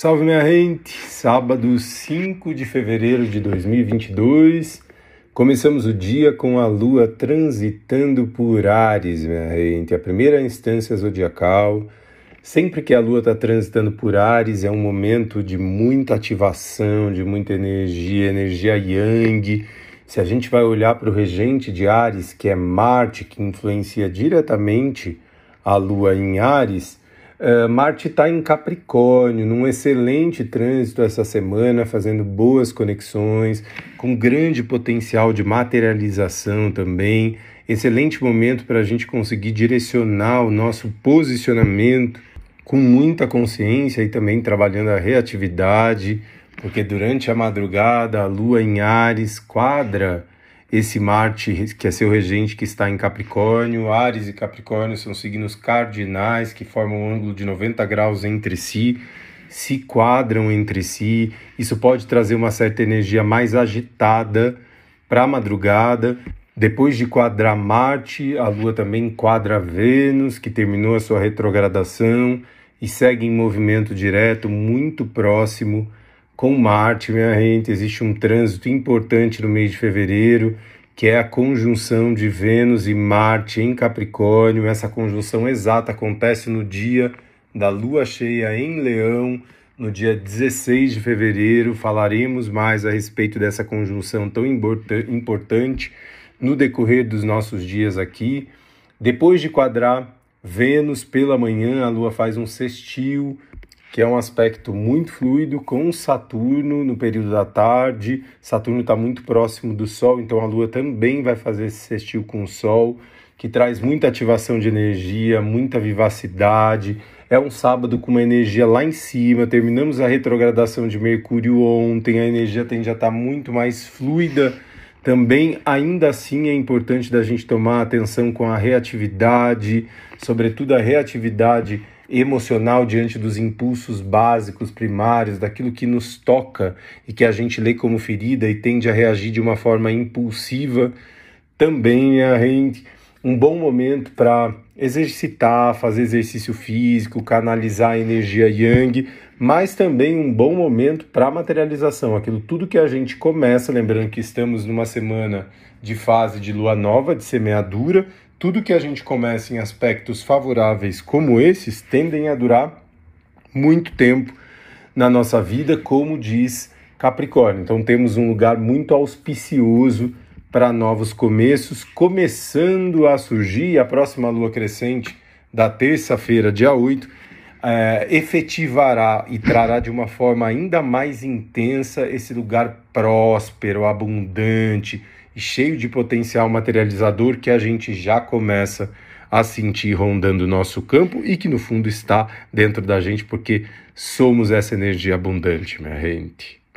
Salve minha gente! Sábado 5 de fevereiro de 2022. Começamos o dia com a lua transitando por Ares, minha gente, a primeira instância zodiacal. Sempre que a lua está transitando por Ares é um momento de muita ativação, de muita energia, energia yang. Se a gente vai olhar para o regente de Ares, que é Marte, que influencia diretamente a lua em Ares, Uh, Marte está em Capricórnio, num excelente trânsito essa semana, fazendo boas conexões, com grande potencial de materialização também. Excelente momento para a gente conseguir direcionar o nosso posicionamento com muita consciência e também trabalhando a reatividade, porque durante a madrugada a Lua em Ares quadra esse Marte, que é seu regente, que está em Capricórnio. Ares e Capricórnio são signos cardinais que formam um ângulo de 90 graus entre si, se quadram entre si. Isso pode trazer uma certa energia mais agitada para a madrugada. Depois de quadrar Marte, a Lua também quadra Vênus, que terminou a sua retrogradação e segue em movimento direto, muito próximo com Marte, minha gente, existe um trânsito importante no mês de fevereiro, que é a conjunção de Vênus e Marte em Capricórnio. Essa conjunção exata acontece no dia da lua cheia em Leão, no dia 16 de fevereiro. Falaremos mais a respeito dessa conjunção tão importante no decorrer dos nossos dias aqui. Depois de quadrar Vênus pela manhã, a lua faz um sextil que é um aspecto muito fluido com Saturno no período da tarde. Saturno está muito próximo do Sol, então a Lua também vai fazer esse sextil com o Sol, que traz muita ativação de energia, muita vivacidade. É um sábado com uma energia lá em cima. Terminamos a retrogradação de Mercúrio ontem, a energia tende a estar tá muito mais fluida. Também, ainda assim, é importante da gente tomar atenção com a reatividade, sobretudo a reatividade emocional diante dos impulsos básicos, primários, daquilo que nos toca e que a gente lê como ferida e tende a reagir de uma forma impulsiva, também é um bom momento para exercitar, fazer exercício físico, canalizar a energia yang, mas também um bom momento para materialização, aquilo tudo que a gente começa, lembrando que estamos numa semana de fase de lua nova, de semeadura, tudo que a gente começa em aspectos favoráveis como esses tendem a durar muito tempo na nossa vida, como diz Capricórnio. Então temos um lugar muito auspicioso para novos começos, começando a surgir a próxima lua crescente da terça-feira, dia 8, é, efetivará e trará de uma forma ainda mais intensa esse lugar próspero, abundante, e cheio de potencial materializador que a gente já começa a sentir rondando o nosso campo e que no fundo está dentro da gente porque somos essa energia abundante, minha gente.